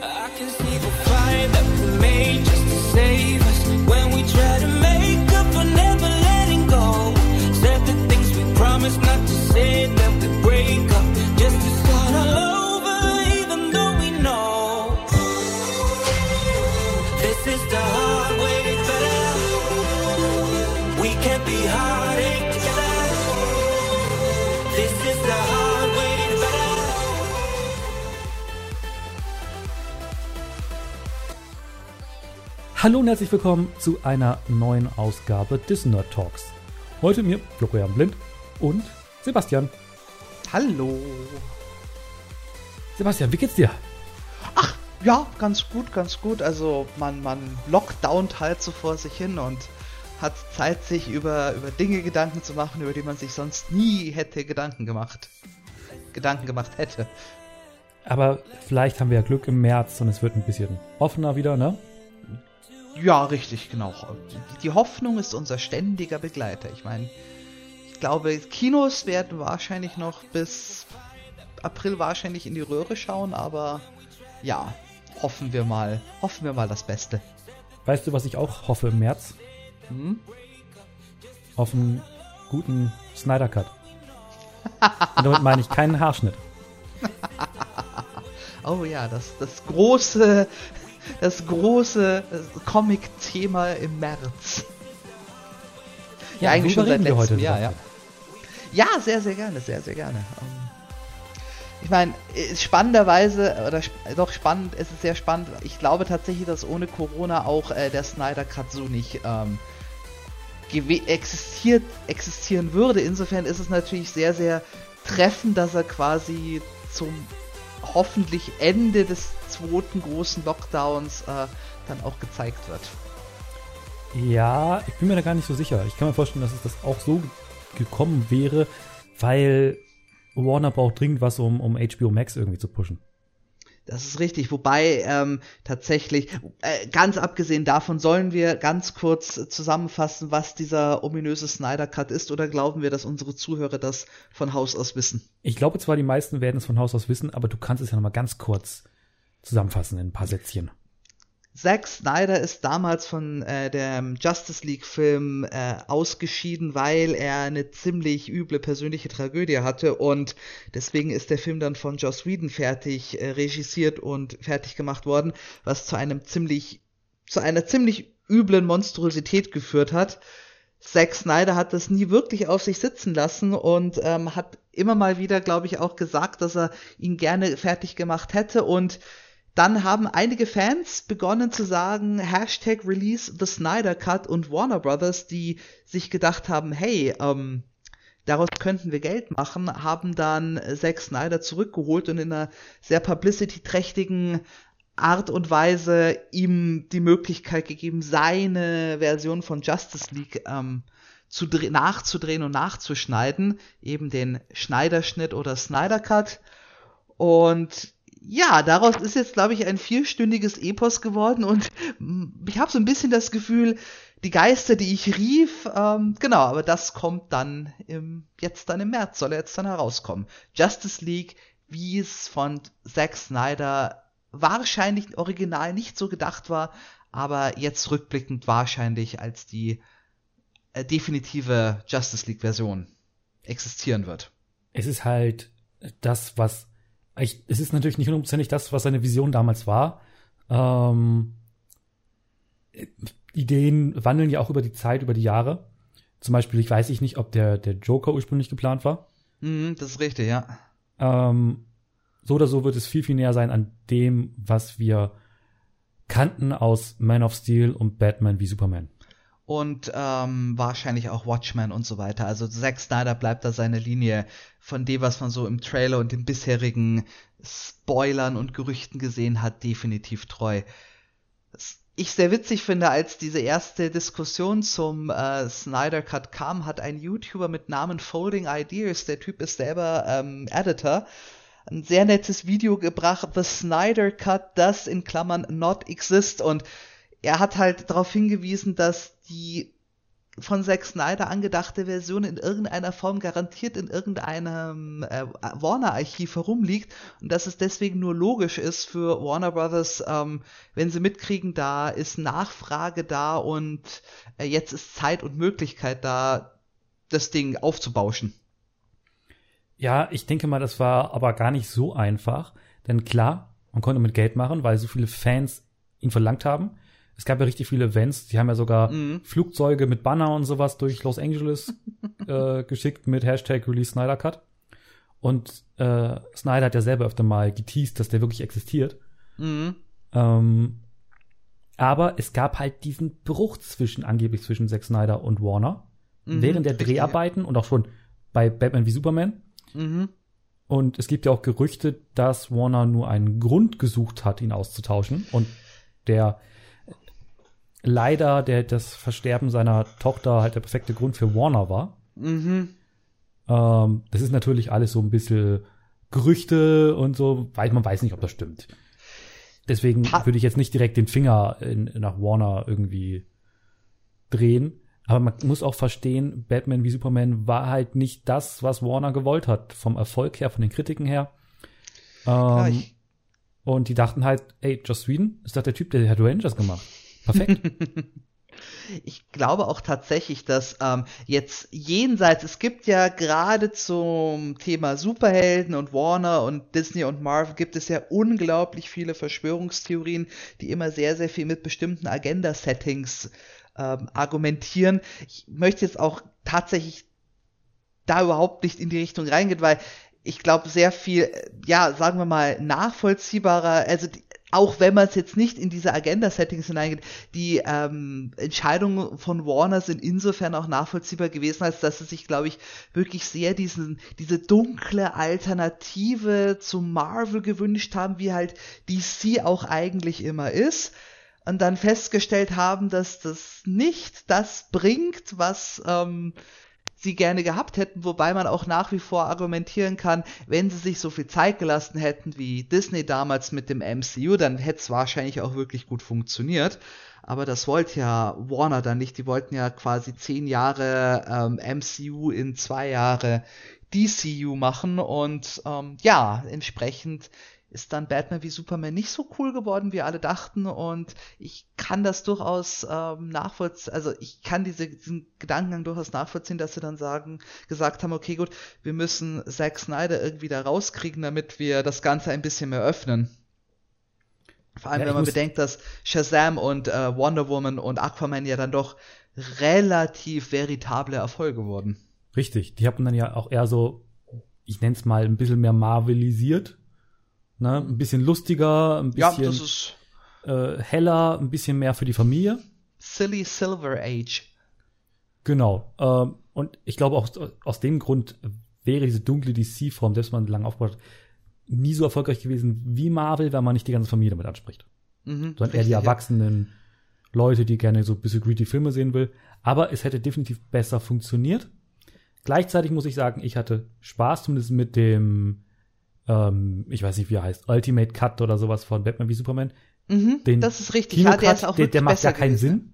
I can see the fire Hallo und herzlich willkommen zu einer neuen Ausgabe des Nerd Talks. Heute mir, Florian Blind und Sebastian. Hallo. Sebastian, wie geht's dir? Ja, ganz gut, ganz gut. Also man, man lockdownt halt so vor sich hin und hat Zeit, sich über, über Dinge Gedanken zu machen, über die man sich sonst nie hätte Gedanken gemacht. Gedanken gemacht hätte. Aber vielleicht haben wir ja Glück im März und es wird ein bisschen offener wieder, ne? Ja, richtig, genau. Die, Hoffnung ist unser ständiger Begleiter. Ich meine, ich glaube, Kinos werden wahrscheinlich noch bis April wahrscheinlich in die Röhre schauen, aber ja, hoffen wir mal, hoffen wir mal das Beste. Weißt du, was ich auch hoffe im März? Hm? Auf einen guten Snyder Cut. Und damit meine ich keinen Haarschnitt. Oh ja, das, das große, das große Comic-Thema im März. Ja, eigentlich schon seit letztem Jahr, ja. Ja, sehr, sehr gerne, sehr, sehr gerne. Ähm, Ich meine, spannenderweise, oder doch spannend, es ist sehr spannend. Ich glaube tatsächlich, dass ohne Corona auch äh, der Snyder Cut so nicht ähm, existiert, existieren würde. Insofern ist es natürlich sehr, sehr treffend, dass er quasi zum hoffentlich Ende des zweiten großen Lockdowns äh, dann auch gezeigt wird. Ja, ich bin mir da gar nicht so sicher. Ich kann mir vorstellen, dass es das auch so gekommen wäre, weil Warner braucht dringend was, um, um HBO Max irgendwie zu pushen. Das ist richtig, wobei ähm, tatsächlich, äh, ganz abgesehen davon, sollen wir ganz kurz äh, zusammenfassen, was dieser ominöse Snyder Cut ist, oder glauben wir, dass unsere Zuhörer das von Haus aus wissen? Ich glaube zwar, die meisten werden es von Haus aus wissen, aber du kannst es ja nochmal ganz kurz zusammenfassen in ein paar Sätzchen. Zack Snyder ist damals von äh, dem Justice League Film äh, ausgeschieden, weil er eine ziemlich üble persönliche Tragödie hatte und deswegen ist der Film dann von Joss Whedon fertig äh, regisiert und fertig gemacht worden, was zu einem ziemlich zu einer ziemlich üblen Monstrosität geführt hat. Zack Snyder hat das nie wirklich auf sich sitzen lassen und ähm, hat immer mal wieder, glaube ich, auch gesagt, dass er ihn gerne fertig gemacht hätte und dann haben einige Fans begonnen zu sagen, Hashtag Release the Snyder Cut und Warner Brothers, die sich gedacht haben, hey, ähm, daraus könnten wir Geld machen, haben dann Zack Snyder zurückgeholt und in einer sehr publicity-trächtigen Art und Weise ihm die Möglichkeit gegeben, seine Version von Justice League ähm, zu dre- nachzudrehen und nachzuschneiden, eben den Schneiderschnitt oder Snyder Cut. Und ja, daraus ist jetzt, glaube ich, ein vierstündiges Epos geworden und ich habe so ein bisschen das Gefühl, die Geister, die ich rief, ähm, genau, aber das kommt dann im, jetzt dann im März, soll er jetzt dann herauskommen. Justice League, wie es von Zack Snyder wahrscheinlich original nicht so gedacht war, aber jetzt rückblickend wahrscheinlich als die äh, definitive Justice League Version existieren wird. Es ist halt das, was. Ich, es ist natürlich nicht hundertprozentig das, was seine Vision damals war. Ähm, Ideen wandeln ja auch über die Zeit, über die Jahre. Zum Beispiel, ich weiß ich nicht, ob der, der Joker ursprünglich geplant war. Mhm, das ist richtig, ja. Ähm, so oder so wird es viel, viel näher sein an dem, was wir kannten aus Man of Steel und Batman wie Superman. Und ähm, wahrscheinlich auch Watchmen und so weiter. Also Zack Snyder bleibt da seine Linie von dem, was man so im Trailer und den bisherigen Spoilern und Gerüchten gesehen hat, definitiv treu. Was ich sehr witzig finde, als diese erste Diskussion zum äh, Snyder Cut kam, hat ein YouTuber mit Namen Folding Ideas, der Typ ist selber ähm, Editor, ein sehr nettes Video gebracht, The Snyder Cut does in Klammern not exist und er hat halt darauf hingewiesen, dass die von Zack Snyder angedachte Version in irgendeiner Form garantiert in irgendeinem äh, Warner-Archiv herumliegt und dass es deswegen nur logisch ist für Warner Brothers, ähm, wenn sie mitkriegen, da ist Nachfrage da und äh, jetzt ist Zeit und Möglichkeit da, das Ding aufzubauschen. Ja, ich denke mal, das war aber gar nicht so einfach, denn klar, man konnte mit Geld machen, weil so viele Fans ihn verlangt haben. Es gab ja richtig viele Events. Die haben ja sogar mhm. Flugzeuge mit Banner und sowas durch Los Angeles äh, geschickt mit Hashtag Release Snyder Cut. Und äh, Snyder hat ja selber öfter mal geteased, dass der wirklich existiert. Mhm. Ähm, aber es gab halt diesen Bruch zwischen, angeblich zwischen Zack Snyder und Warner. Mhm, während der Dreharbeiten und auch schon bei Batman wie Superman. Mhm. Und es gibt ja auch Gerüchte, dass Warner nur einen Grund gesucht hat, ihn auszutauschen. Und der leider der, das Versterben seiner Tochter halt der perfekte Grund für Warner war. Mhm. Ähm, das ist natürlich alles so ein bisschen Gerüchte und so, weil man weiß nicht, ob das stimmt. Deswegen ha würde ich jetzt nicht direkt den Finger in, nach Warner irgendwie drehen. Aber man muss auch verstehen, Batman wie Superman war halt nicht das, was Warner gewollt hat. Vom Erfolg her, von den Kritiken her. Ähm, und die dachten halt, ey, Joss Whedon ist doch der Typ, der hat Rangers gemacht. Perfekt. Ich glaube auch tatsächlich, dass ähm, jetzt jenseits, es gibt ja gerade zum Thema Superhelden und Warner und Disney und Marvel gibt es ja unglaublich viele Verschwörungstheorien, die immer sehr, sehr viel mit bestimmten Agenda-Settings ähm, argumentieren. Ich möchte jetzt auch tatsächlich da überhaupt nicht in die Richtung reingehen, weil ich glaube, sehr viel, ja, sagen wir mal, nachvollziehbarer, also die, auch wenn man es jetzt nicht in diese Agenda-Settings hineingeht, die ähm, Entscheidungen von Warner sind insofern auch nachvollziehbar gewesen, als dass sie sich, glaube ich, wirklich sehr diesen, diese dunkle Alternative zu Marvel gewünscht haben, wie halt DC auch eigentlich immer ist. Und dann festgestellt haben, dass das nicht das bringt, was ähm, sie gerne gehabt hätten, wobei man auch nach wie vor argumentieren kann, wenn sie sich so viel Zeit gelassen hätten wie Disney damals mit dem MCU, dann hätte es wahrscheinlich auch wirklich gut funktioniert. Aber das wollte ja Warner dann nicht. Die wollten ja quasi zehn Jahre ähm, MCU in zwei Jahre DCU machen und ähm, ja, entsprechend ist dann Batman wie Superman nicht so cool geworden, wie alle dachten. Und ich kann das durchaus ähm, nachvollziehen, also ich kann diese, diesen Gedankengang durchaus nachvollziehen, dass sie dann sagen, gesagt haben, okay, gut, wir müssen Zack Snyder irgendwie da rauskriegen, damit wir das Ganze ein bisschen mehr öffnen. Vor allem, ja, wenn man bedenkt, dass Shazam und äh, Wonder Woman und Aquaman ja dann doch relativ veritable Erfolge wurden. Richtig, die haben dann ja auch eher so, ich nenne es mal, ein bisschen mehr marvelisiert Ne? Ein bisschen lustiger, ein bisschen ja, ist, äh, heller, ein bisschen mehr für die Familie. Silly Silver Age. Genau. Ähm, und ich glaube auch aus dem Grund wäre diese dunkle DC-Form, selbst man lange aufgebaut hat, nie so erfolgreich gewesen wie Marvel, wenn man nicht die ganze Familie damit anspricht. Mhm, Sondern eher die erwachsenen ja. Leute, die gerne so ein bisschen greedy Filme sehen will. Aber es hätte definitiv besser funktioniert. Gleichzeitig muss ich sagen, ich hatte Spaß zumindest mit dem ähm, ich weiß nicht, wie er heißt, Ultimate Cut oder sowas von Batman wie Superman. Mhm, Den das ist richtig. Ja, der, der, der macht ja keinen gewesen. Sinn.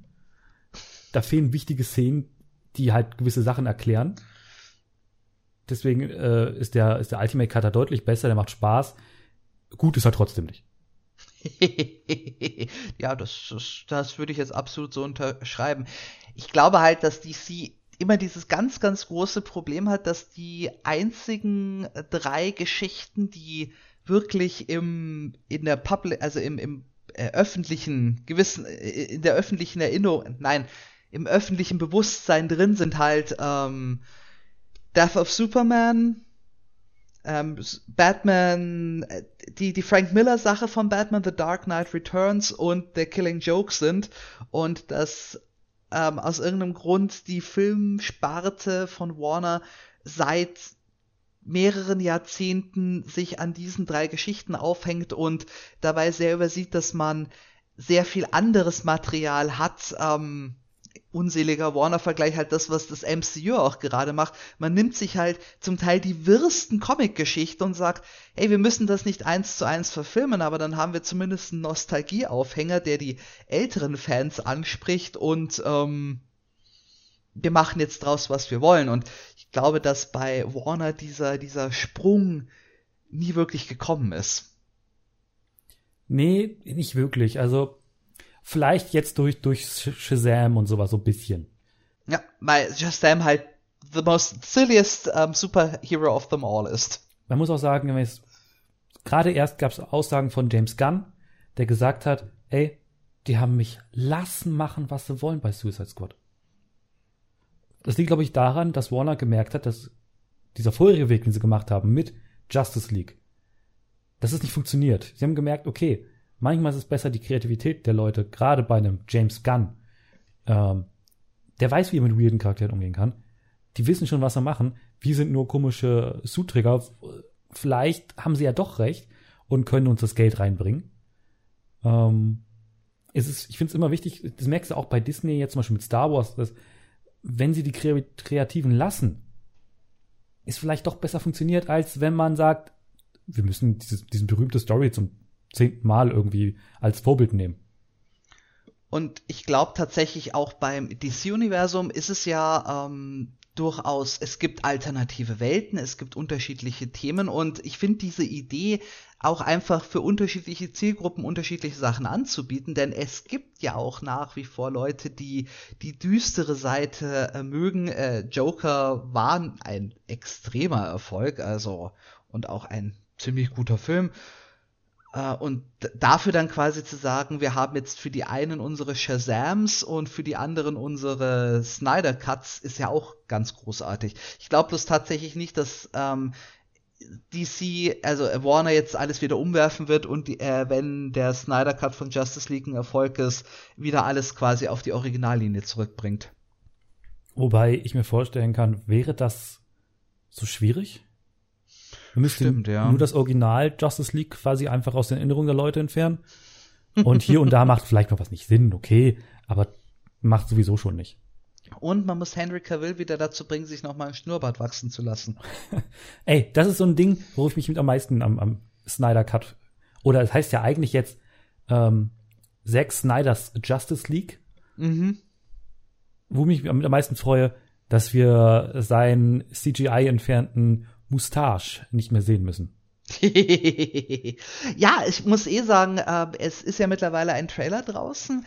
Da fehlen wichtige Szenen, die halt gewisse Sachen erklären. Deswegen äh, ist der ist der Ultimate Cutter deutlich besser, der macht Spaß. Gut ist er trotzdem nicht. ja, das, das, das würde ich jetzt absolut so unterschreiben. Ich glaube halt, dass DC immer dieses ganz, ganz große Problem hat, dass die einzigen drei Geschichten, die wirklich im, in der Public, also im, im äh, öffentlichen, gewissen, äh, in der öffentlichen Erinnerung, nein, im öffentlichen Bewusstsein drin sind halt ähm, Death of Superman, ähm, Batman, äh, die, die Frank Miller Sache von Batman, The Dark Knight Returns und The Killing Joke sind. Und das ähm, aus irgendeinem Grund die Filmsparte von Warner seit mehreren Jahrzehnten sich an diesen drei Geschichten aufhängt und dabei sehr übersieht, dass man sehr viel anderes Material hat, ähm, unseliger Warner-Vergleich halt das, was das MCU auch gerade macht. Man nimmt sich halt zum Teil die wirsten Comic-Geschichten und sagt, hey, wir müssen das nicht eins zu eins verfilmen, aber dann haben wir zumindest einen Nostalgie-Aufhänger, der die älteren Fans anspricht und ähm, wir machen jetzt draus, was wir wollen. Und ich glaube, dass bei Warner dieser, dieser Sprung nie wirklich gekommen ist. Nee, nicht wirklich. Also vielleicht jetzt durch, durch Shazam und sowas so ein bisschen. Ja, weil Shazam halt the most silliest um, superhero of them all ist. Man muss auch sagen, gerade erst gab es Aussagen von James Gunn, der gesagt hat, ey, die haben mich lassen machen, was sie wollen bei Suicide Squad. Das liegt, glaube ich, daran, dass Warner gemerkt hat, dass dieser vorherige Weg, den sie gemacht haben mit Justice League, dass es nicht funktioniert. Sie haben gemerkt, okay, manchmal ist es besser, die Kreativität der Leute, gerade bei einem James Gunn, ähm, der weiß, wie er mit weirden Charakteren umgehen kann. Die wissen schon, was sie machen. Wir sind nur komische Suitträger. Vielleicht haben sie ja doch recht und können uns das Geld reinbringen. Ähm, es ist, ich finde es immer wichtig, das merkst du auch bei Disney jetzt zum Beispiel mit Star Wars, dass wenn sie die Kreativen lassen, es vielleicht doch besser funktioniert, als wenn man sagt, wir müssen dieses, diesen berühmte Story zum zehnten Mal irgendwie als Vorbild nehmen. Und ich glaube tatsächlich auch beim DC-Universum ist es ja ähm, durchaus, es gibt alternative Welten, es gibt unterschiedliche Themen und ich finde diese Idee auch einfach für unterschiedliche Zielgruppen unterschiedliche Sachen anzubieten, denn es gibt ja auch nach wie vor Leute, die die düstere Seite äh, mögen. Äh, Joker war ein extremer Erfolg, also und auch ein ziemlich guter Film. Uh, und dafür dann quasi zu sagen, wir haben jetzt für die einen unsere Shazams und für die anderen unsere Snyder Cuts, ist ja auch ganz großartig. Ich glaube bloß tatsächlich nicht, dass ähm, DC, also Warner jetzt alles wieder umwerfen wird und die, äh, wenn der Snyder Cut von Justice League ein Erfolg ist, wieder alles quasi auf die Originallinie zurückbringt. Wobei ich mir vorstellen kann, wäre das so schwierig? Wir müssten Stimmt, ja. nur das Original Justice League quasi einfach aus den Erinnerungen der Leute entfernen. Und hier und da macht vielleicht noch was nicht Sinn, okay, aber macht sowieso schon nicht. Und man muss Henry Cavill wieder dazu bringen, sich nochmal ein Schnurrbart wachsen zu lassen. Ey, das ist so ein Ding, wo ich mich mit am meisten am, am Snyder Cut oder es das heißt ja eigentlich jetzt ähm, Zack Snyders Justice League. Mhm. Wo mich mit am meisten freue, dass wir seinen CGI entfernten Moustache nicht mehr sehen müssen. ja, ich muss eh sagen, äh, es ist ja mittlerweile ein Trailer draußen.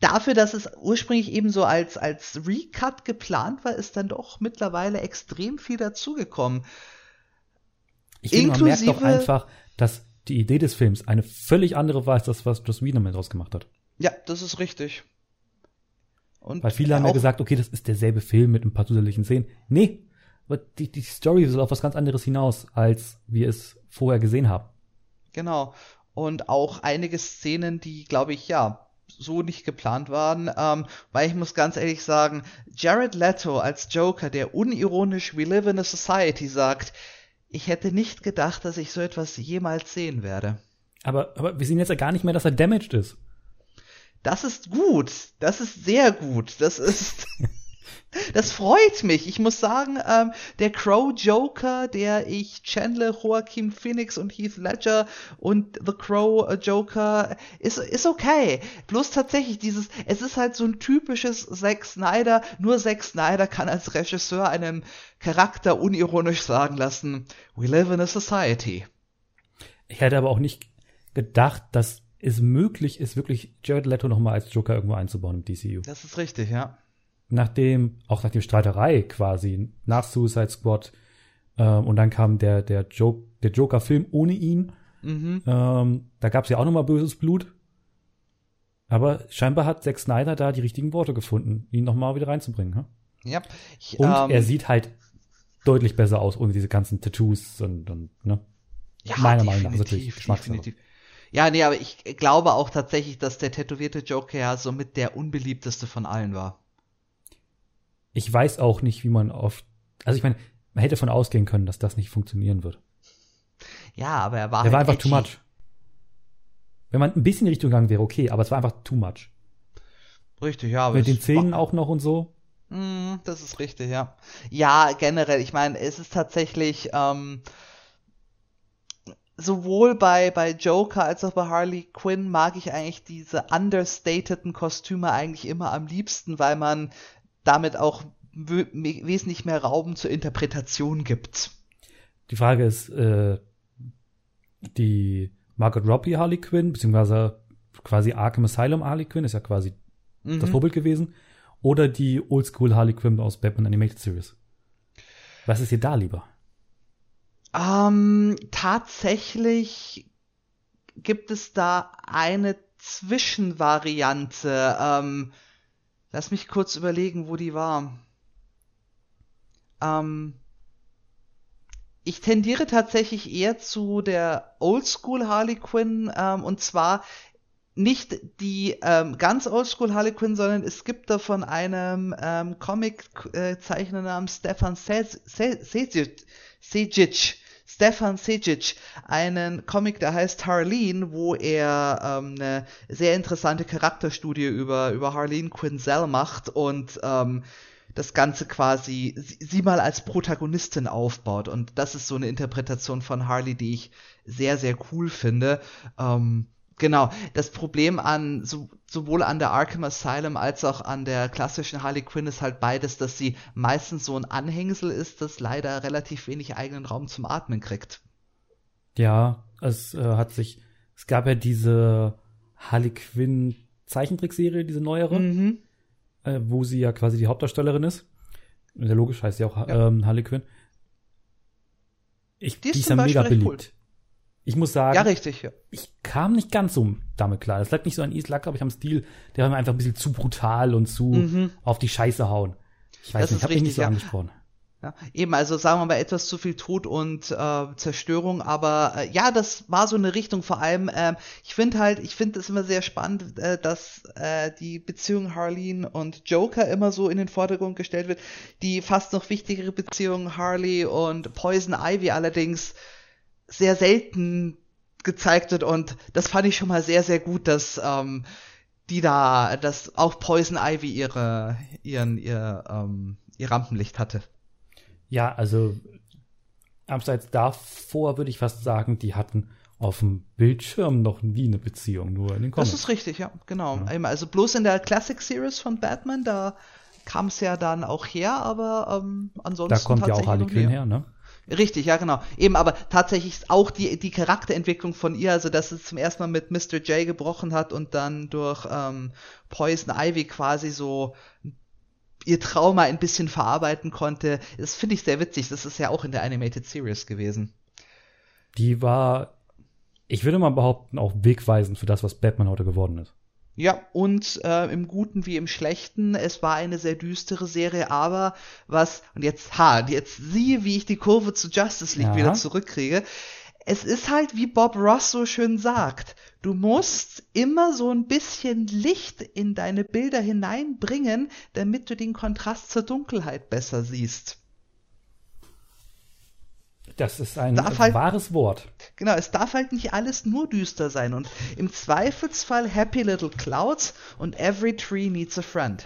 Dafür, dass es ursprünglich eben so als, als Recut geplant war, ist dann doch mittlerweile extrem viel dazugekommen. Ich finde, man merkt doch einfach, dass die Idee des Films eine völlig andere war als das, was Joss Whedon daraus gemacht hat. Ja, das ist richtig. Und Weil viele haben ja gesagt, okay, das ist derselbe Film mit ein paar zusätzlichen Szenen. Nee, aber die, die Story soll auf was ganz anderes hinaus, als wir es vorher gesehen haben. Genau. Und auch einige Szenen, die, glaube ich, ja, so nicht geplant waren, ähm, weil ich muss ganz ehrlich sagen, Jared Leto als Joker, der unironisch We Live in a Society sagt, ich hätte nicht gedacht, dass ich so etwas jemals sehen werde. Aber, aber wir sehen jetzt ja gar nicht mehr, dass er damaged ist. Das ist gut. Das ist sehr gut. Das ist. Das freut mich. Ich muss sagen, ähm, der Crow Joker, der ich Chandler, Joaquin Phoenix und Heath Ledger und The Crow äh, Joker ist, ist okay. Bloß tatsächlich dieses, es ist halt so ein typisches Zack Snyder. Nur Zack Snyder kann als Regisseur einem Charakter unironisch sagen lassen, we live in a society. Ich hätte aber auch nicht gedacht, dass es möglich ist, wirklich Jared Leto nochmal als Joker irgendwo einzubauen im DCU. Das ist richtig, ja nachdem, auch nach der Streiterei quasi, nach Suicide Squad, ähm, und dann kam der, der, Joke, der Joker-Film ohne ihn. Mhm. Ähm, da gab es ja auch nochmal böses Blut. Aber scheinbar hat Zack Snyder da die richtigen Worte gefunden, ihn nochmal wieder reinzubringen. Hm? Ja. Ich, und ähm, er sieht halt deutlich besser aus ohne diese ganzen Tattoos und, und ne? Ja, Meiner Meinung nach natürlich definitiv. Ja, nee, aber ich glaube auch tatsächlich, dass der tätowierte Joker ja somit der unbeliebteste von allen war ich weiß auch nicht, wie man oft, also ich meine, man hätte davon ausgehen können, dass das nicht funktionieren wird. Ja, aber er war, er halt war einfach edgy. too much. Wenn man ein bisschen in die Richtung gegangen wäre, okay, aber es war einfach too much. Richtig, ja. Aber Mit den Zähnen auch noch und so. Mm, das ist richtig, ja. Ja, generell, ich meine, es ist tatsächlich, ähm, sowohl bei, bei Joker als auch bei Harley Quinn mag ich eigentlich diese understateden Kostüme eigentlich immer am liebsten, weil man damit auch wesentlich mehr Raum zur Interpretation gibt. Die Frage ist, äh, die Margaret Robbie Harley Quinn, beziehungsweise quasi Arkham Asylum Harley Quinn, ist ja quasi mhm. das Vorbild gewesen, oder die Oldschool Harley Quinn aus Batman Animated Series? Was ist dir da lieber? Ähm, tatsächlich gibt es da eine Zwischenvariante. Ähm, lass mich kurz überlegen, wo die war. Ähm, ich tendiere tatsächlich eher zu der Oldschool Harley Quinn ähm, und zwar nicht die ähm, ganz Oldschool Harley Quinn, sondern es gibt da von einem ähm, Comic-Zeichner namens Stefan Sejic, Stefan Sejic einen Comic, der heißt Harleen, wo er ähm, eine sehr interessante Charakterstudie über, über Harleen Quinzel macht und ähm, das Ganze quasi sie, mal als Protagonistin aufbaut. Und das ist so eine Interpretation von Harley, die ich sehr, sehr cool finde. Ähm, genau. Das Problem an so, sowohl an der Arkham Asylum als auch an der klassischen Harley Quinn ist halt beides, dass sie meistens so ein Anhängsel ist, das leider relativ wenig eigenen Raum zum Atmen kriegt. Ja, es äh, hat sich, es gab ja diese Harley Quinn Zeichentrickserie, diese neuere. Mhm äh, wo sie ja quasi die Hauptdarstellerin ist. Sehr logisch heißt sie auch ja. ähm, Harley Quinn. Ich, die ist, die ist ja mega beliebt. Cool. Ich muss sagen, ja, richtig, ja. ich kam nicht ganz so damit klar. Das lag nicht so an Is, lag, glaube ich, am Stil. Der war mir einfach ein bisschen zu brutal und zu mhm. auf die Scheiße hauen. Ich weiß das nicht, ich habe mich nicht so ja. angesprochen. Ja, eben, also sagen wir mal etwas zu viel Tod und äh, Zerstörung, aber äh, ja, das war so eine Richtung. Vor allem, äh, ich finde halt, ich finde es immer sehr spannend, äh, dass äh, die Beziehung Harleen und Joker immer so in den Vordergrund gestellt wird. Die fast noch wichtigere Beziehung Harley und Poison Ivy allerdings sehr selten gezeigt wird und das fand ich schon mal sehr, sehr gut, dass ähm, die da, dass auch Poison Ivy ihre, ihren, ihr, ähm, ihr Rampenlicht hatte. Ja, also abseits davor würde ich fast sagen, die hatten auf dem Bildschirm noch nie eine Beziehung, nur in den Comics. Das ist richtig, ja, genau. Ja. Also bloß in der Classic Series von Batman, da kam es ja dann auch her, aber ähm, ansonsten. Da kommt ja auch Harley Quinn her, ne? Richtig, ja, genau. Eben, aber tatsächlich auch die, die Charakterentwicklung von ihr, also dass es zum ersten Mal mit Mr. J gebrochen hat und dann durch ähm, Poison Ivy quasi so ihr Trauma ein bisschen verarbeiten konnte. Das finde ich sehr witzig. Das ist ja auch in der Animated Series gewesen. Die war, ich würde mal behaupten, auch wegweisend für das, was Batman heute geworden ist. Ja, und äh, im Guten wie im Schlechten. Es war eine sehr düstere Serie, aber was, und jetzt, ha, jetzt siehe, wie ich die Kurve zu Justice League ja. wieder zurückkriege es ist halt, wie Bob Ross so schön sagt, du musst immer so ein bisschen Licht in deine Bilder hineinbringen, damit du den Kontrast zur Dunkelheit besser siehst. Das ist ein halt, wahres Wort. Genau, es darf halt nicht alles nur düster sein und im Zweifelsfall Happy Little Clouds und Every Tree Needs a Friend.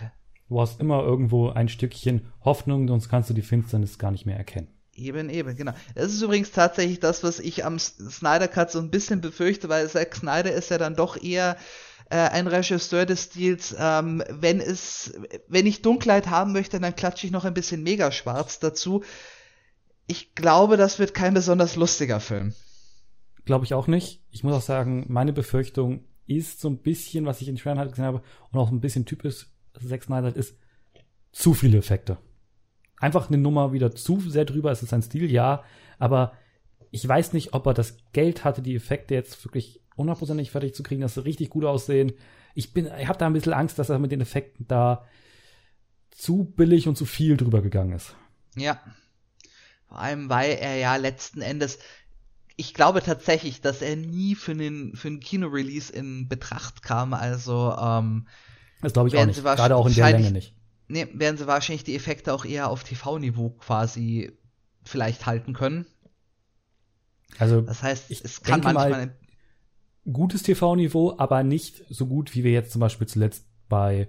Du hast immer irgendwo ein Stückchen Hoffnung, sonst kannst du die Finsternis gar nicht mehr erkennen. Eben, eben, genau. Das ist übrigens tatsächlich das, was ich am Snyder Cut so ein bisschen befürchte, weil Zack Snyder ist ja dann doch eher äh, ein Regisseur des Stils, ähm, wenn es, wenn ich Dunkelheit haben möchte, dann klatsche ich noch ein bisschen Megaschwarz dazu. Ich glaube, das wird kein besonders lustiger Film. Glaube ich auch nicht. Ich muss auch sagen, meine Befürchtung ist so ein bisschen, was ich in Trailer halt gesehen habe, und auch ein bisschen typisch Zack Snyder ist, zu viele Effekte einfach eine Nummer wieder zu sehr drüber. Es ist sein Stil, ja. Aber ich weiß nicht, ob er das Geld hatte, die Effekte jetzt wirklich hundertprozentig fertig zu kriegen, dass sie richtig gut aussehen. Ich bin, ich habe da ein bisschen Angst, dass er mit den Effekten da zu billig und zu viel drüber gegangen ist. Ja. Vor allem, weil er ja letzten Endes, ich glaube tatsächlich, dass er nie für einen, für einen Kinorelease in Betracht kam. Also, ähm, das glaube ich auch nicht. Gerade auch in der Länge nicht ne, werden sie wahrscheinlich die Effekte auch eher auf TV-Niveau quasi vielleicht halten können. Also, das heißt, es kann manchmal mal gutes TV-Niveau, aber nicht so gut, wie wir jetzt zum Beispiel zuletzt bei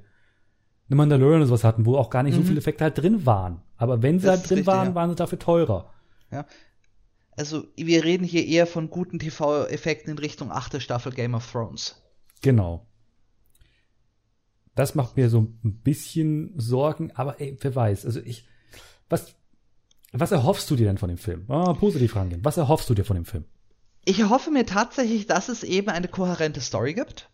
The Mandalorian oder sowas hatten, wo auch gar nicht mhm. so viele Effekte halt drin waren. Aber wenn sie das halt drin richtig, waren, ja. waren sie dafür teurer. Ja. Also, wir reden hier eher von guten TV-Effekten in Richtung achte Staffel Game of Thrones. Genau. Das macht mir so ein bisschen Sorgen, aber ey, wer weiß. Also ich, was, was erhoffst du dir denn von dem Film? Ah, positiv rangehen. Was erhoffst du dir von dem Film? Ich erhoffe mir tatsächlich, dass es eben eine kohärente Story gibt.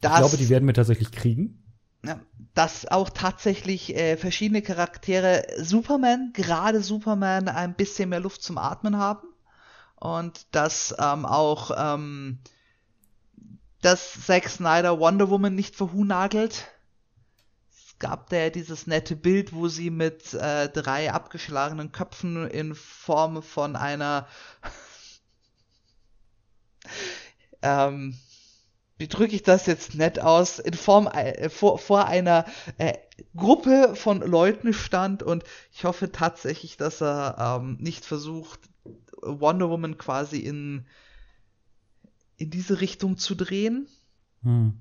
Ich glaube, die werden wir tatsächlich kriegen. Dass auch tatsächlich äh, verschiedene Charaktere Superman, gerade Superman, ein bisschen mehr Luft zum Atmen haben. Und dass ähm, auch ähm, dass Zack Snyder Wonder Woman nicht verhunagelt. Es gab da ja dieses nette Bild, wo sie mit äh, drei abgeschlagenen Köpfen in Form von einer ähm, wie drücke ich das jetzt nett aus, in Form äh, vor, vor einer äh, Gruppe von Leuten stand und ich hoffe tatsächlich, dass er ähm, nicht versucht, Wonder Woman quasi in in diese Richtung zu drehen. Hm.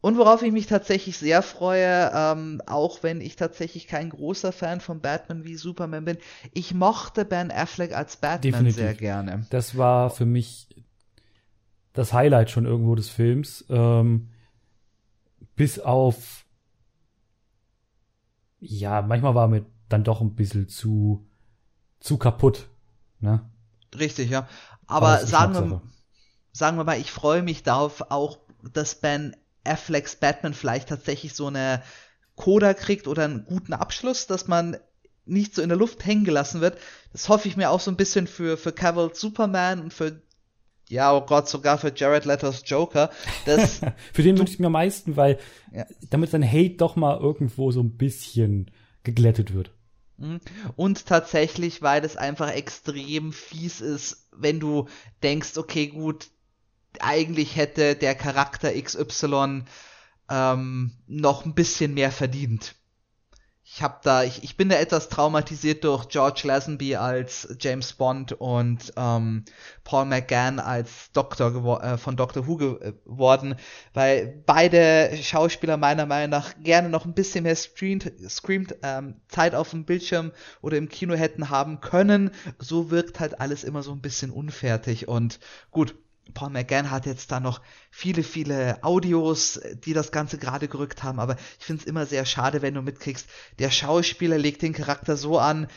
Und worauf ich mich tatsächlich sehr freue, ähm, auch wenn ich tatsächlich kein großer Fan von Batman wie Superman bin, ich mochte Ben Affleck als Batman Definitiv. sehr gerne. Das war für mich das Highlight schon irgendwo des Films. Ähm, bis auf ja, manchmal war mir dann doch ein bisschen zu zu kaputt. Ne? Richtig, ja. Aber, Aber sagen wir sagen wir mal, ich freue mich darauf auch, dass Ben Afflecks Batman vielleicht tatsächlich so eine Coda kriegt oder einen guten Abschluss, dass man nicht so in der Luft hängen gelassen wird. Das hoffe ich mir auch so ein bisschen für, für Cavill Superman und für, ja, oh Gott, sogar für Jared Letters Joker. Das für den wünsche ich mir am meisten, weil ja. damit sein Hate doch mal irgendwo so ein bisschen geglättet wird. Mhm. Und tatsächlich, weil es einfach extrem fies ist, wenn du denkst, okay, gut, eigentlich hätte der Charakter XY ähm, noch ein bisschen mehr verdient. Ich hab da, ich, ich bin da etwas traumatisiert durch George Lazenby als James Bond und ähm, Paul McGann als Doktor äh, von Doctor Who geworden, weil beide Schauspieler meiner Meinung nach gerne noch ein bisschen mehr Screen, Screamed ähm, Zeit auf dem Bildschirm oder im Kino hätten haben können. So wirkt halt alles immer so ein bisschen unfertig und gut Paul McGann hat jetzt da noch viele, viele Audios, die das Ganze gerade gerückt haben, aber ich finde es immer sehr schade, wenn du mitkriegst, der Schauspieler legt den Charakter so an,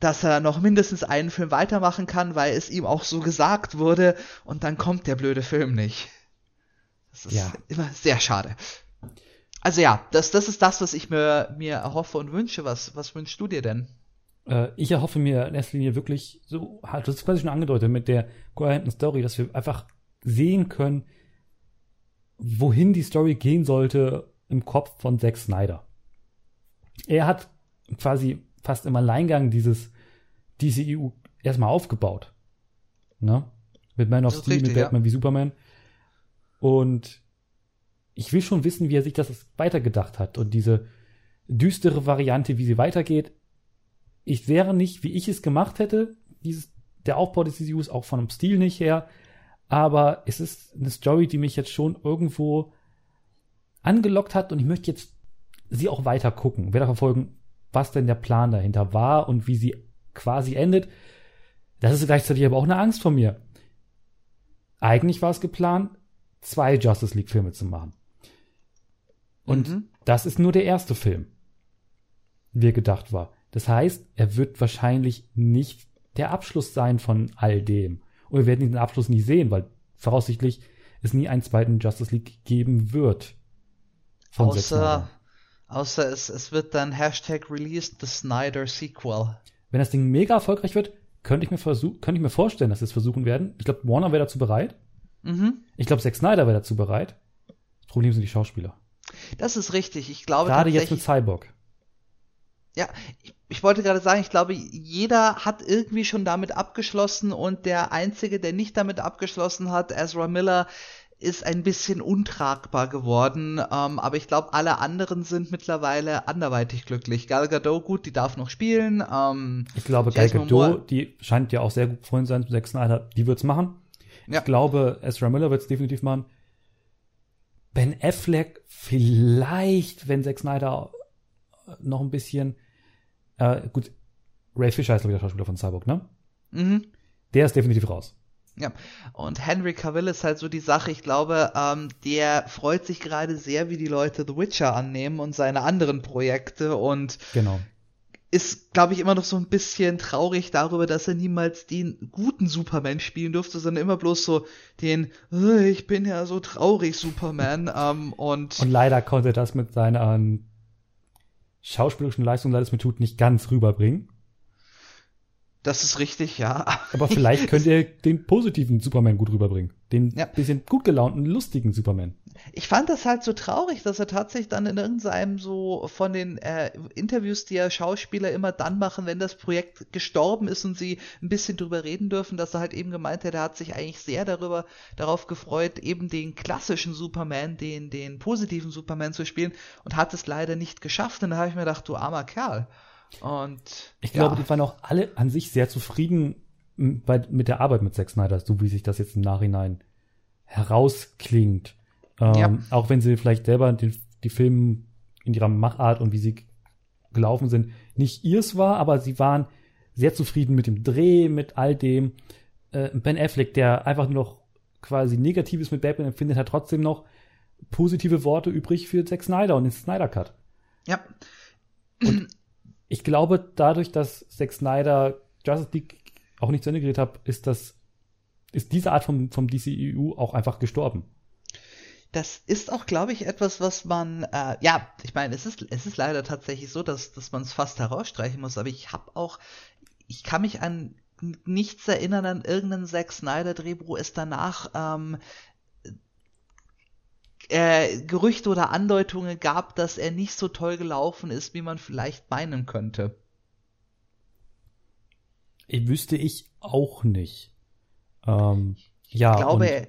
dass er noch mindestens einen Film weitermachen kann, weil es ihm auch so gesagt wurde und dann kommt der blöde Film nicht. Das ist ja. immer sehr schade. Also ja, das, das ist das, was ich mir, mir erhoffe und wünsche. Was, was wünschst du dir denn? Äh, ich erhoffe mir in erster Linie wirklich so, halt, das ist quasi schon angedeutet mit der kohärenten Story, dass wir einfach sehen können, wohin die Story gehen sollte im Kopf von Zack Snyder. Er hat quasi fast im Alleingang dieses DCEU erstmal aufgebaut. Ne? Mit Man of Steel, richtig, mit Batman ja. wie Superman. Und ich will schon wissen, wie er sich das weitergedacht hat. Und diese düstere Variante, wie sie weitergeht, ich wäre nicht, wie ich es gemacht hätte, dieses, der Aufbau des CCUs, auch von dem Stil nicht her. Aber es ist eine Story, die mich jetzt schon irgendwo angelockt hat und ich möchte jetzt sie auch weiter gucken, weiter verfolgen, was denn der Plan dahinter war und wie sie quasi endet. Das ist gleichzeitig aber auch eine Angst von mir. Eigentlich war es geplant, zwei Justice League Filme zu machen. Und mhm. das ist nur der erste Film, wie er gedacht war. Das heißt, er wird wahrscheinlich nicht der Abschluss sein von all dem. Und wir werden diesen Abschluss nie sehen, weil voraussichtlich es nie einen zweiten Justice League geben wird. Außer, außer es, es wird dann Hashtag Release the Snyder Sequel. Wenn das Ding mega erfolgreich wird, könnte ich mir, versuch, könnte ich mir vorstellen, dass sie es versuchen werden. Ich glaube, Warner wäre dazu bereit. Mhm. Ich glaube, Zack Snyder wäre dazu bereit. Das Problem sind die Schauspieler. Das ist richtig. Ich glaube Gerade jetzt mit Cyborg. Ja, ich, ich wollte gerade sagen, ich glaube, jeder hat irgendwie schon damit abgeschlossen und der Einzige, der nicht damit abgeschlossen hat, Ezra Miller, ist ein bisschen untragbar geworden, ähm, aber ich glaube, alle anderen sind mittlerweile anderweitig glücklich. Gal Gadot, gut, die darf noch spielen. Ähm, ich glaube, Gal Gadot, die scheint ja auch sehr gut Freund sein mit Zack Snyder, die wird's machen. Ja. Ich glaube, Ezra Miller wird's definitiv machen. Ben Affleck vielleicht, wenn Zack Snyder noch ein bisschen äh, gut, Ray Fisher ist, glaube ich, der Schauspieler von Cyborg, ne? Mhm. Der ist definitiv raus. Ja, und Henry Cavill ist halt so die Sache, ich glaube, ähm, der freut sich gerade sehr, wie die Leute The Witcher annehmen und seine anderen Projekte und genau. ist, glaube ich, immer noch so ein bisschen traurig darüber, dass er niemals den guten Superman spielen durfte, sondern immer bloß so den, oh, ich bin ja so traurig Superman ähm, und Und leider konnte das mit seiner ähm, schauspielerischen Leistung, leider es mir tut, nicht ganz rüberbringen. Das ist richtig, ja. Aber vielleicht könnt ihr den positiven Superman gut rüberbringen. Den Ja. bisschen gut gelaunten, lustigen Superman. Ich fand das halt so traurig, dass er tatsächlich dann in irgendeinem so von den äh, Interviews, die ja Schauspieler immer dann machen, wenn das Projekt gestorben ist und sie ein bisschen drüber reden dürfen, dass er halt eben gemeint hat, er hat sich eigentlich sehr darüber darauf gefreut, eben den klassischen Superman, den den positiven Superman zu spielen und hat es leider nicht geschafft. Und da habe ich mir gedacht, du armer Kerl. Und Ich ja, glaube, die waren auch alle an sich sehr zufrieden bei, mit der Arbeit mit Zack Snyder, so wie sich das jetzt im Nachhinein herausklingt. Ähm, Ja. Auch wenn sie vielleicht selber den, die Filme in ihrer Machart und wie sie gelaufen sind, nicht ihrs war, aber sie waren sehr zufrieden mit dem Dreh, mit all dem. Äh, ben Affleck, der einfach nur noch quasi Negatives mit Batman empfindet, hat trotzdem noch positive Worte übrig für Zack Snyder und den Snyder Cut. ja, Ich glaube, dadurch, dass Zack Snyder Justice League auch nicht zu Ende geredet hat, ist das, ist diese Art vom, vom DCEU auch einfach gestorben. Das ist auch, glaube ich, etwas, was man, äh, ja, ich meine, es ist, es ist leider tatsächlich so, dass, dass man es fast herausstreichen muss, aber ich habe auch, ich kann mich an nichts erinnern an irgendein Zack Snyder Drehbuch, es danach ähm, äh, Gerüchte oder Andeutungen gab, dass er nicht so toll gelaufen ist, wie man vielleicht meinen könnte. Ich wüsste ich auch nicht. Ähm, ja, ich glaube, er,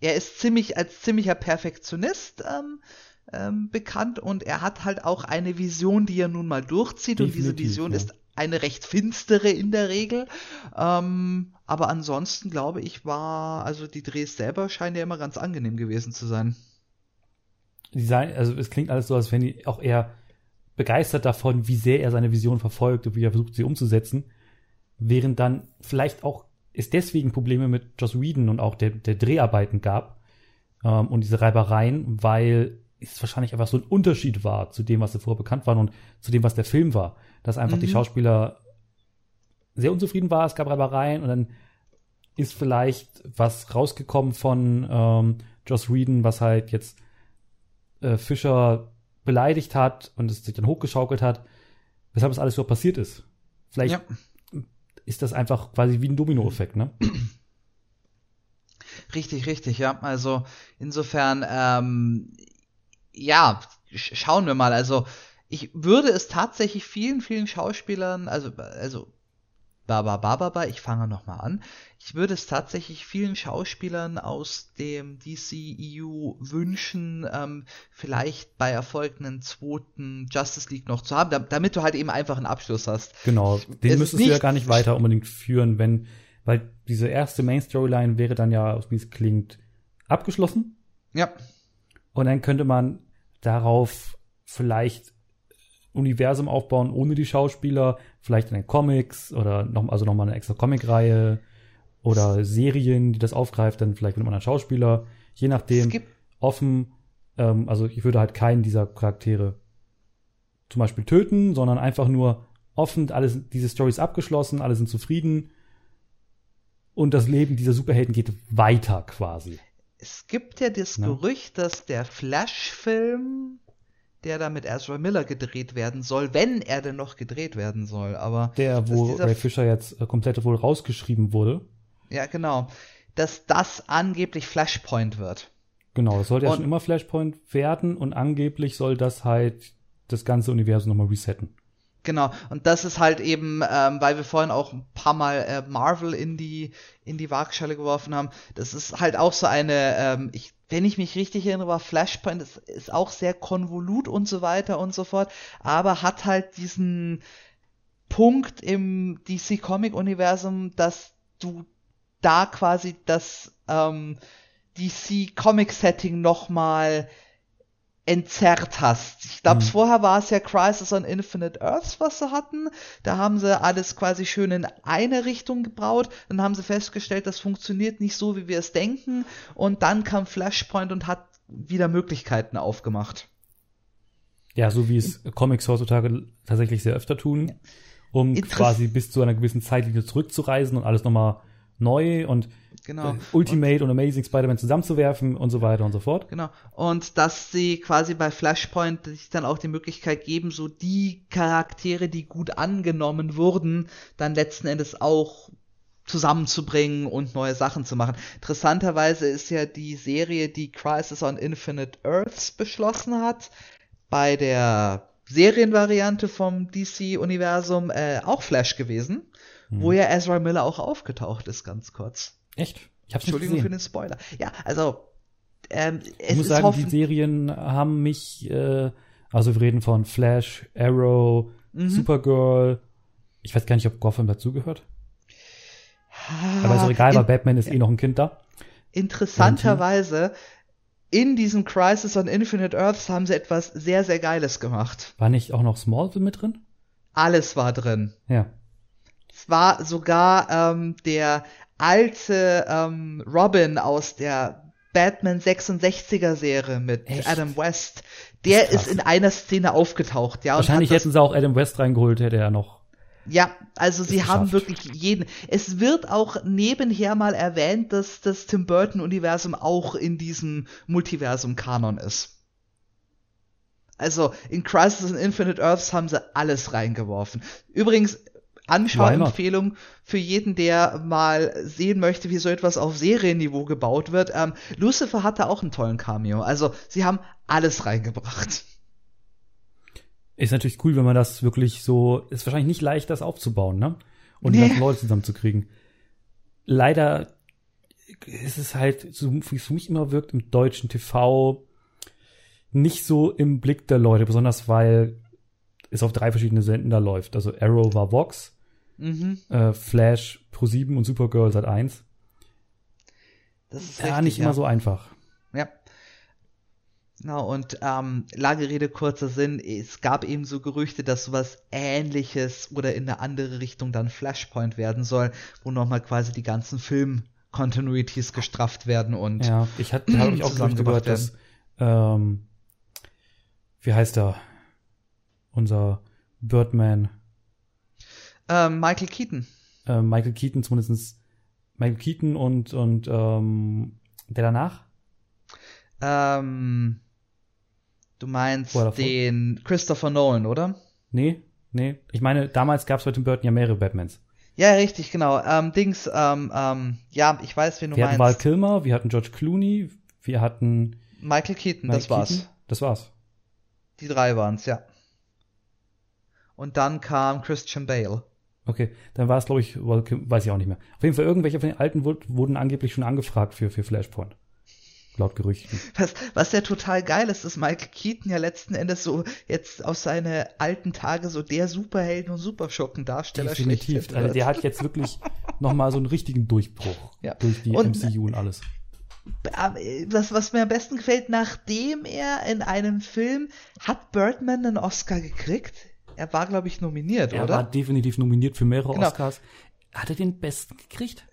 er ist ziemlich als ziemlicher Perfektionist ähm, ähm, bekannt und er hat halt auch eine Vision, die er nun mal durchzieht und diese Vision ja. ist eine recht finstere in der Regel. Ähm, aber ansonsten glaube ich war, also die Drehs selber scheinen ja immer ganz angenehm gewesen zu sein. Die sei- also es klingt alles so, als wenn die auch eher begeistert davon, wie sehr er seine Vision verfolgt und wie er versucht, sie umzusetzen. Während dann vielleicht auch es deswegen Probleme mit Joss Whedon und auch der, der Dreharbeiten gab ähm, und diese Reibereien, weil es wahrscheinlich einfach so ein Unterschied war zu dem, was davor bekannt war und zu dem, was der Film war. Dass einfach die Mhm. Schauspieler sehr unzufrieden waren, es gab Reibereien und dann ist vielleicht was rausgekommen von ähm, Joss Whedon, was halt jetzt äh, Fischer beleidigt hat und es sich dann hochgeschaukelt hat, weshalb das alles so passiert ist. Vielleicht Ja. ist das einfach quasi wie ein Dominoeffekt, ne? Richtig, richtig, ja. Also insofern, ähm, ja, sch schauen wir mal. Also ich würde es tatsächlich vielen, vielen Schauspielern, also, also, ba, ba, ba, ba, ba, ich fange nochmal an. Ich würde es tatsächlich vielen Schauspielern aus dem DCEU wünschen, ähm, vielleicht bei Erfolg einen zweiten Justice League noch zu haben, da, damit du halt eben einfach einen Abschluss hast. Genau. Es Den ist müsstest du ja gar nicht weiter unbedingt führen, wenn, weil diese erste Main-Storyline wäre dann ja, wie es klingt, abgeschlossen. Ja, Und dann könnte man darauf vielleicht Universum aufbauen ohne die Schauspieler, vielleicht in den Comics oder noch, also nochmal eine extra Comic-Reihe oder Serien, die das aufgreift, dann vielleicht mit einem anderen Schauspieler, je nachdem, offen, ähm, also ich würde halt keinen dieser Charaktere zum Beispiel töten, sondern einfach nur offen, alles, diese Story ist abgeschlossen, alle sind zufrieden und das Leben dieser Superhelden geht weiter quasi. Es gibt ja das Ja. Gerücht, dass der Flash-Film, der da mit Ezra Miller gedreht werden soll, wenn er denn noch gedreht werden soll, aber Der, wo Ray Fisher jetzt äh, komplett wohl rausgeschrieben wurde. ja genau, dass das angeblich Flashpoint wird. Genau, das sollte ja schon immer Flashpoint werden und angeblich soll das halt das ganze Universum nochmal resetten. Genau, und das ist halt eben, ähm, weil wir vorhin auch ein paar Mal äh, Marvel in die, in die Waagschale geworfen haben, das ist halt auch so eine, ähm, ich, wenn ich mich richtig erinnere, war Flashpoint, ist, ist auch sehr konvolut und so weiter und so fort, aber hat halt diesen Punkt im DC Comic Universum, dass du da quasi das ähm, DC Comic Setting nochmal entzerrt hast. Ich glaube, mhm. vorher war es ja Crisis on Infinite Earths, was sie hatten. Da haben sie alles quasi schön in eine Richtung gebraut. Dann haben sie festgestellt, das funktioniert nicht so, wie wir es denken. Und dann kam Flashpoint und hat wieder Möglichkeiten aufgemacht. Ja, so wie es Comics heutzutage tatsächlich sehr öfter tun, um quasi bis zu einer gewissen Zeitlinie zurückzureisen und alles nochmal neu und genau. Äh, Ultimate und, und Amazing Spider-Man zusammenzuwerfen und so weiter und so fort. Genau. Und dass sie quasi bei Flashpoint sich dann auch die Möglichkeit geben, so die Charaktere, die gut angenommen wurden, dann letzten Endes auch zusammenzubringen und neue Sachen zu machen. Interessanterweise ist ja die Serie, die Crisis on Infinite Earths beschlossen hat, bei der Serienvariante vom DC-Universum äh, auch Flash gewesen, hm. wo ja Ezra Miller auch aufgetaucht ist, ganz kurz. Echt? Ich hab's Entschuldigung für den Spoiler. Ja, also ähm, ich muss sagen, die Serien haben mich, äh, also wir reden von Flash, Arrow, mhm. Supergirl. Ich weiß gar nicht, ob Gotham dazugehört. Aber ist auch egal, weil Batman ist eh noch ein Kind da. Interessanterweise, in diesem Crisis on Infinite Earths haben sie etwas sehr, sehr Geiles gemacht. War nicht auch noch Smallville mit drin? Alles war drin. Ja. Es war sogar ähm, der alte ähm, Robin aus der Batman 66er Serie mit Echt? Adam West. Der ist, ist, in einer Szene aufgetaucht, ja. Wahrscheinlich hätten sie auch Adam West reingeholt, hätte er noch. Ja, also sie haben wirklich jeden. Es wird auch nebenher mal erwähnt, dass das Tim Burton-Universum auch in diesem Multiversum-Kanon ist. Also in Crisis in Infinite Earths haben sie alles reingeworfen. Übrigens, Anschauempfehlung für jeden, der mal sehen möchte, wie so etwas auf Serienniveau gebaut wird. Ähm, Lucifer hatte auch einen tollen Cameo. Also sie haben alles reingebracht. Ist natürlich cool, wenn man das wirklich so, ist wahrscheinlich nicht leicht, das aufzubauen, ne? Und nee. die ganzen Leute zusammenzukriegen. Leider ist es halt, so wie es für mich immer wirkt, im deutschen TV nicht so im Blick der Leute, besonders weil es auf drei verschiedene Senden da läuft. Also Arrow war Vox, Mhm. Äh, Flash Pro 7 und Supergirl seit 1. Das ist ja richtig, nicht ja. immer so einfach. Ja. Genau, und ähm, lange Rede, kurzer Sinn, es gab eben so Gerüchte, dass sowas ähnliches oder in eine andere Richtung dann Flashpoint werden soll, wo nochmal quasi die ganzen Film-Continuities gestrafft werden und Ja, ich hatte hab ich auch Gerüchte gehört, dass ähm, wie heißt er? Unser Birdman ähm, Michael Keaton. Äh, Michael Keaton zumindest. Michael Keaton und, und ähm, der danach? Ähm, du meinst den Christopher Nolan, oder? Nee, nee. Ich meine, damals gab es bei Tim Burton ja mehrere Batmans. Ja, richtig, genau. Ähm, Dings, ähm, ähm, ja, ich weiß, wen du wir meinst. Wir hatten Val Kilmer, wir hatten George Clooney, wir hatten Michael Keaton, Michael das war's. Keaton, das war's. Die drei waren's, ja. Und dann kam Christian Bale. Okay, dann war es, glaube ich, weiß ich auch nicht mehr. Auf jeden Fall, irgendwelche von den alten wurden angeblich schon angefragt für, für Flashpoint. Laut Gerüchten. Was, was ja total geil ist, dass Michael Keaton ja letzten Endes so jetzt aus seinen alten Tage so der Superhelden- und Superschurken-Darsteller Definitiv. Also der hat jetzt wirklich nochmal so einen richtigen Durchbruch ja. durch die und, MCU und alles. Das, was mir am besten gefällt, nachdem er in einem Film hat Birdman einen Oscar gekriegt? Er war, glaube ich, nominiert, er oder? Er war definitiv nominiert für mehrere genau. Oscars. Hat er den besten gekriegt?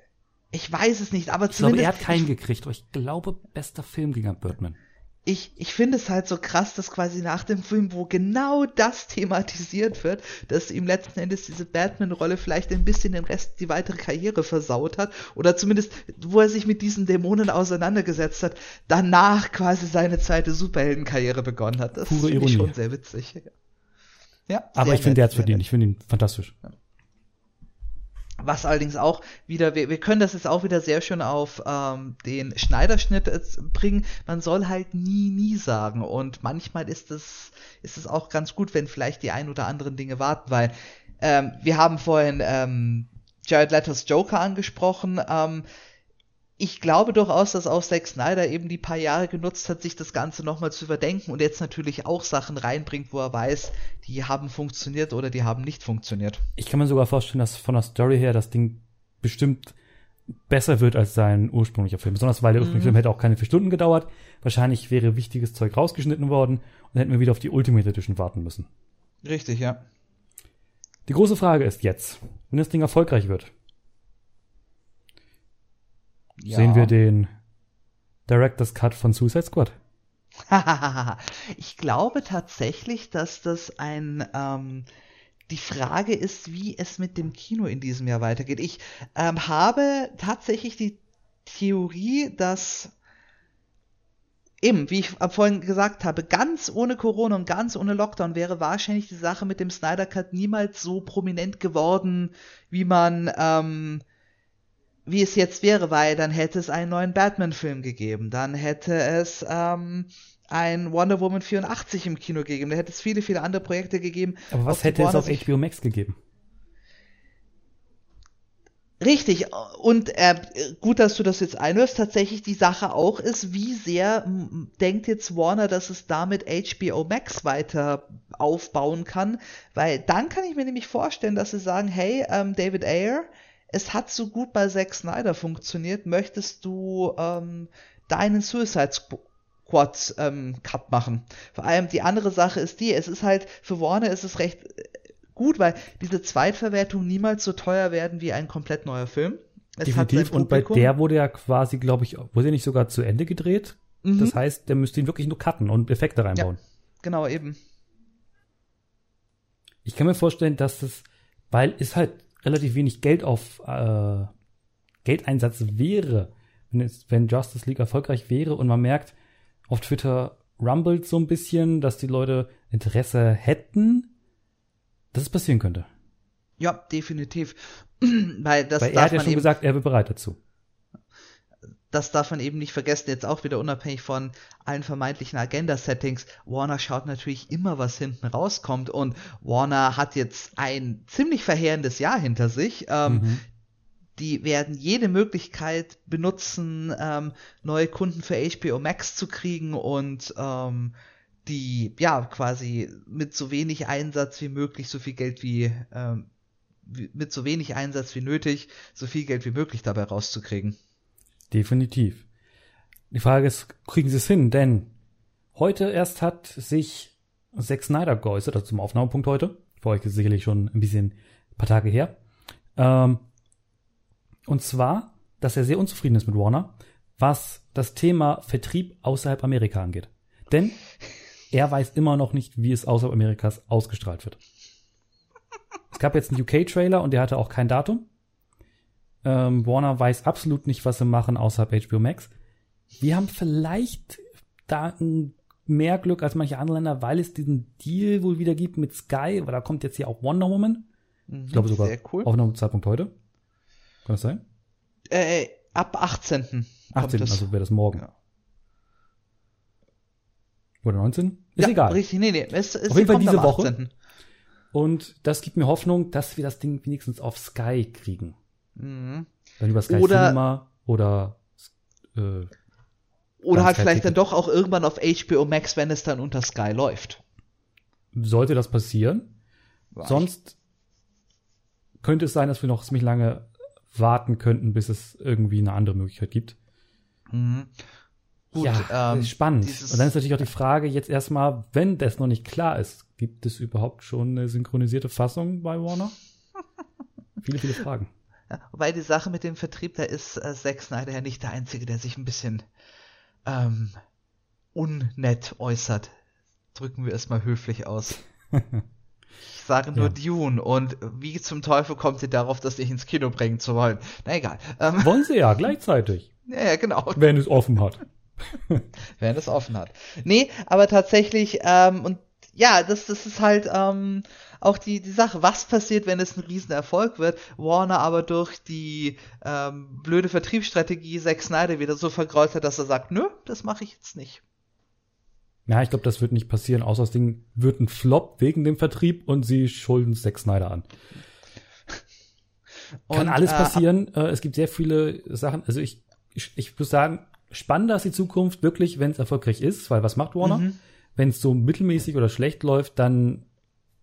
Ich weiß es nicht, aber ich zumindest. Glaube, er hat keinen gekriegt, aber ich glaube, bester Film ging an Birdman. Ich, ich finde es halt so krass, dass quasi nach dem Film, wo genau das thematisiert wird, dass ihm letzten Endes diese Batman-Rolle vielleicht ein bisschen den Rest, die weitere Karriere versaut hat, oder zumindest, wo er sich mit diesen Dämonen auseinandergesetzt hat, danach quasi seine zweite Superheldenkarriere begonnen hat. Das finde ich schon sehr witzig. Ja, aber ich finde, der hat verdient. Ich finde ihn fantastisch. Ja. Was allerdings auch wieder, wir, wir können das jetzt auch wieder sehr schön auf ähm, den Schneiderschnitt bringen. Man soll halt nie, nie sagen. Und manchmal ist es, ist es auch ganz gut, wenn vielleicht die ein oder anderen Dinge warten, weil ähm, wir haben vorhin ähm, Jared Letters Joker angesprochen. Ähm, ich glaube durchaus, dass auch Zack Snyder eben die paar Jahre genutzt hat, sich das Ganze nochmal zu überdenken und jetzt natürlich auch Sachen reinbringt, wo er weiß, die haben funktioniert oder die haben nicht funktioniert. Ich kann mir sogar vorstellen, dass von der Story her das Ding bestimmt besser wird als sein ursprünglicher Film. Besonders weil der ursprüngliche Film hätte auch keine vier Stunden gedauert. Wahrscheinlich wäre wichtiges Zeug rausgeschnitten worden und hätten wir wieder auf die Ultimate Edition warten müssen. Richtig, ja. Die große Frage ist jetzt, wenn das Ding erfolgreich wird, ja. sehen wir den Director's Cut von Suicide Squad. ich glaube tatsächlich, dass das ein ähm, die Frage ist, wie es mit dem Kino in diesem Jahr weitergeht. Ich ähm, habe tatsächlich die Theorie, dass eben, wie ich vorhin gesagt habe, ganz ohne Corona und ganz ohne Lockdown wäre wahrscheinlich die Sache mit dem Snyder Cut niemals so prominent geworden, wie man, ähm, wie es jetzt wäre, weil dann hätte es einen neuen Batman-Film gegeben, dann hätte es ähm, ein Wonder Woman 84 im Kino gegeben, da hätte es viele, viele andere Projekte gegeben. Aber was hätte es auf HBO Max gegeben? Richtig, und äh, gut, dass du das jetzt einwirfst, tatsächlich die Sache auch ist, wie sehr denkt jetzt Warner, dass es damit HBO Max weiter aufbauen kann, weil dann kann ich mir nämlich vorstellen, dass sie sagen, hey, ähm, David Ayer, es hat so gut bei Zack Snyder funktioniert, möchtest du ähm, deinen Suicide Squad ähm, Cut machen? Vor allem die andere Sache ist die, es ist halt, für Warner ist es recht gut, weil diese Zweitverwertung niemals so teuer werden wie ein komplett neuer Film. Es Definitiv. Und bei der wurde ja quasi, glaube ich, wurde ja nicht sogar zu Ende gedreht. Mhm. Das heißt, der müsste ihn wirklich nur cutten und Effekte reinbauen. Ja, genau, eben. Ich kann mir vorstellen, dass das, weil es halt relativ wenig Geld auf äh, Geldeinsatz wäre, wenn, es, wenn Justice League erfolgreich wäre und man merkt, auf Twitter rumbelt so ein bisschen, dass die Leute Interesse hätten, dass es passieren könnte. Ja, definitiv. Weil das Weil er hat ja schon gesagt, er wäre bereit dazu. Das darf man eben nicht vergessen, jetzt auch wieder unabhängig von allen vermeintlichen Agenda-Settings. Warner schaut natürlich immer, was hinten rauskommt und Warner hat jetzt ein ziemlich verheerendes Jahr hinter sich. Ähm, mhm. Die werden jede Möglichkeit benutzen, ähm, neue Kunden für HBO Max zu kriegen und ähm, die ja quasi mit so wenig Einsatz wie möglich so viel Geld wie, ähm, wie, mit so wenig Einsatz wie nötig so viel Geld wie möglich dabei rauszukriegen. Definitiv. Die Frage ist, kriegen sie es hin? Denn heute erst hat sich Zack Snyder geäußert, also zum Aufnahmepunkt heute. Für euch ist sicherlich schon ein bisschen ein paar Tage her. Ähm, und zwar, dass er sehr unzufrieden ist mit Warner, was das Thema Vertrieb außerhalb Amerika angeht. Denn er weiß immer noch nicht, wie es außerhalb Amerikas ausgestrahlt wird. Es gab jetzt einen UK-Trailer und der hatte auch kein Datum. Ähm, Warner weiß absolut nicht, was sie machen außerhalb HBO Max. Wir haben vielleicht da mehr Glück als manche andere Länder, weil es diesen Deal wohl wieder gibt mit Sky, weil da kommt jetzt hier auch Wonder Woman. Mhm, ich glaube sogar cool. auf einem Zeitpunkt heute. Kann das sein? Äh, ab 18. 18. Also wäre das morgen. Ja. Oder 19? Ist ja, egal. Richtig, nee, nee. Es, es Auf jeden Fall diese Woche. 18. Und das gibt mir Hoffnung, dass wir das Ding wenigstens auf Sky kriegen. Mhm. Dann über Sky oder, Cinema oder äh, oder halt Sky vielleicht Ticket. dann doch auch irgendwann auf HBO Max, wenn es dann unter Sky läuft. Sollte das passieren? War Sonst ich. könnte es sein, dass wir noch ziemlich lange warten könnten, bis es irgendwie eine andere Möglichkeit gibt. Mhm. Gut, ja, ähm, spannend. Und dann ist natürlich auch die Frage jetzt erstmal, wenn das noch nicht klar ist, gibt es überhaupt schon eine synchronisierte Fassung bei Warner? viele, viele Fragen. Ja, wobei die Sache mit dem Vertrieb, da ist äh, Zack Snyder ja nicht der Einzige, der sich ein bisschen ähm, unnett äußert. Drücken wir es mal höflich aus. ich sage nur ja. Dune und wie zum Teufel kommt ihr darauf, das nicht ins Kino bringen zu wollen? Na egal. Ähm, Wollen sie ja, gleichzeitig. Ja, ja, genau. Wenn es offen hat. Wenn es offen hat. Nee, aber tatsächlich, ähm, und ja, das, das ist halt ähm, auch die, die Sache, was passiert, wenn es ein Riesenerfolg wird, Warner aber durch die ähm, blöde Vertriebsstrategie Zack Snyder wieder so vergrault hat, dass er sagt, nö, das mache ich jetzt nicht. Ja, ich glaube, das wird nicht passieren, außer das Ding wird ein Flop wegen dem Vertrieb und sie schulden Zack Snyder an. Kann alles äh, passieren. Äh, es gibt sehr viele Sachen. Also ich, ich, ich muss sagen, spannender ist die Zukunft wirklich, wenn es erfolgreich ist, weil was macht Warner? Mhm. Wenn es so mittelmäßig oder schlecht läuft, dann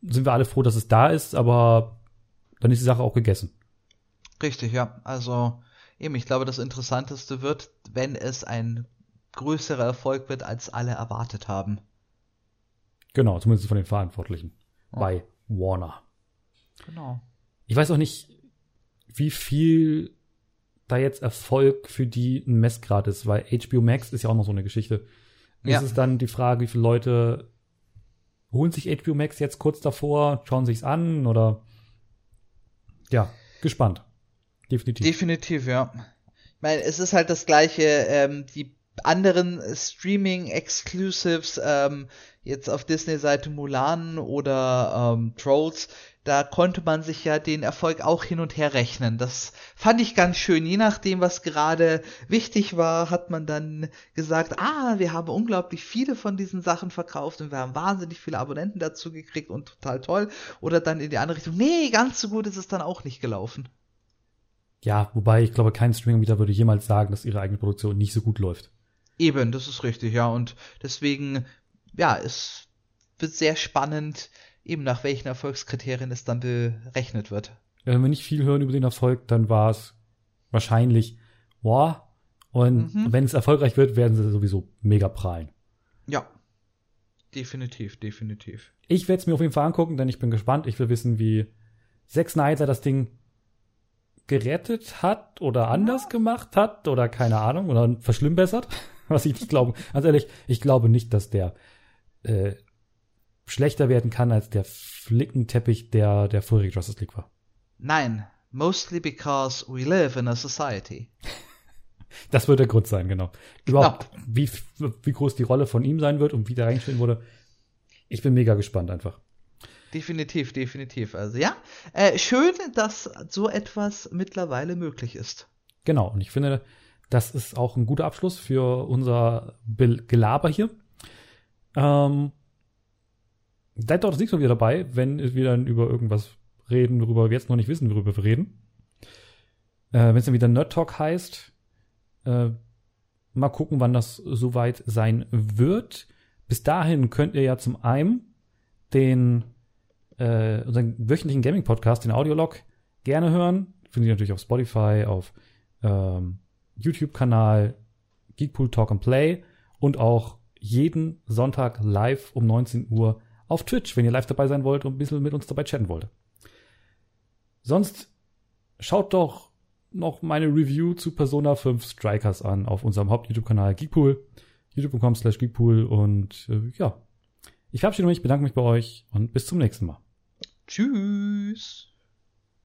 sind wir alle froh, dass es da ist, aber dann ist die Sache auch gegessen. Richtig, ja. Also Eben, ich glaube, das Interessanteste wird, wenn es ein größerer Erfolg wird, als alle erwartet haben. Genau, zumindest von den Verantwortlichen oh. bei Warner. Genau. Ich weiß auch nicht, wie viel da jetzt Erfolg für die ein Messgrad ist, weil HBO Max ist ja auch noch so eine Geschichte. Ja. Ist es dann die Frage, wie viele Leute holen sich HBO Max jetzt kurz davor, schauen sich's an oder ja, gespannt. Definitiv. Definitiv, ja. Ich meine, es ist halt das gleiche, ähm, die anderen Streaming-Exclusives, ähm, jetzt auf Disney-Seite Mulan oder ähm, Trolls, da konnte man sich ja den Erfolg auch hin und her rechnen. Das fand ich ganz schön. Je nachdem, was gerade wichtig war, hat man dann gesagt, ah, wir haben unglaublich viele von diesen Sachen verkauft und wir haben wahnsinnig viele Abonnenten dazu gekriegt und total toll. Oder dann in die andere Richtung, nee, ganz so gut ist es dann auch nicht gelaufen. Ja, wobei ich glaube, kein Streaming-Anbieter würde jemals sagen, dass ihre eigene Produktion nicht so gut läuft. Eben, das ist richtig, ja. Und deswegen, ja, es wird sehr spannend, eben nach welchen Erfolgskriterien es dann berechnet wird. Ja, wenn wir nicht viel hören über den Erfolg, dann war es wahrscheinlich, wow. Und mhm. wenn es erfolgreich wird, werden sie sowieso mega prallen. Ja. Definitiv, definitiv. Ich werde es mir auf jeden Fall angucken, denn ich bin gespannt. Ich will wissen, wie Zack Snyder das Ding gerettet hat oder anders ja. gemacht hat oder keine Ahnung oder verschlimmbessert, was ich nicht glaube. Ganz ehrlich, ich glaube nicht, dass der äh, schlechter werden kann als der Flickenteppich, der der vorige Justice League war. Nein, mostly because we live in a society. das wird der Grund sein, genau. Überhaupt, genau. wie, wie groß die Rolle von ihm sein wird und wie der reinstehen wurde. Ich bin mega gespannt einfach. Definitiv, definitiv. Also ja, äh, schön, dass so etwas mittlerweile möglich ist. Genau, und ich finde, das ist auch ein guter Abschluss für unser Gelaber hier. Ähm, Seid doch das nächste Mal wieder dabei, wenn wir dann über irgendwas reden, worüber wir jetzt noch nicht wissen, worüber wir reden. Äh, wenn es dann wieder Nerd Talk heißt, äh, mal gucken, wann das soweit sein wird. Bis dahin könnt ihr ja zum einen den äh, unseren wöchentlichen Gaming Podcast, den Audiolog, gerne hören. Findet ihr natürlich auf Spotify, auf ähm, YouTube-Kanal Geekpool Talk and Play und auch jeden Sonntag live um 19 Uhr auf Twitch, wenn ihr live dabei sein wollt und ein bisschen mit uns dabei chatten wollt. Sonst schaut doch noch meine Review zu Persona 5 Strikers an auf unserem Haupt-YouTube-Kanal Geekpool, youtube.com slash geekpool und äh, ja, ich verabschiede mich, bedanke mich bei euch und bis zum nächsten Mal. Tschüss.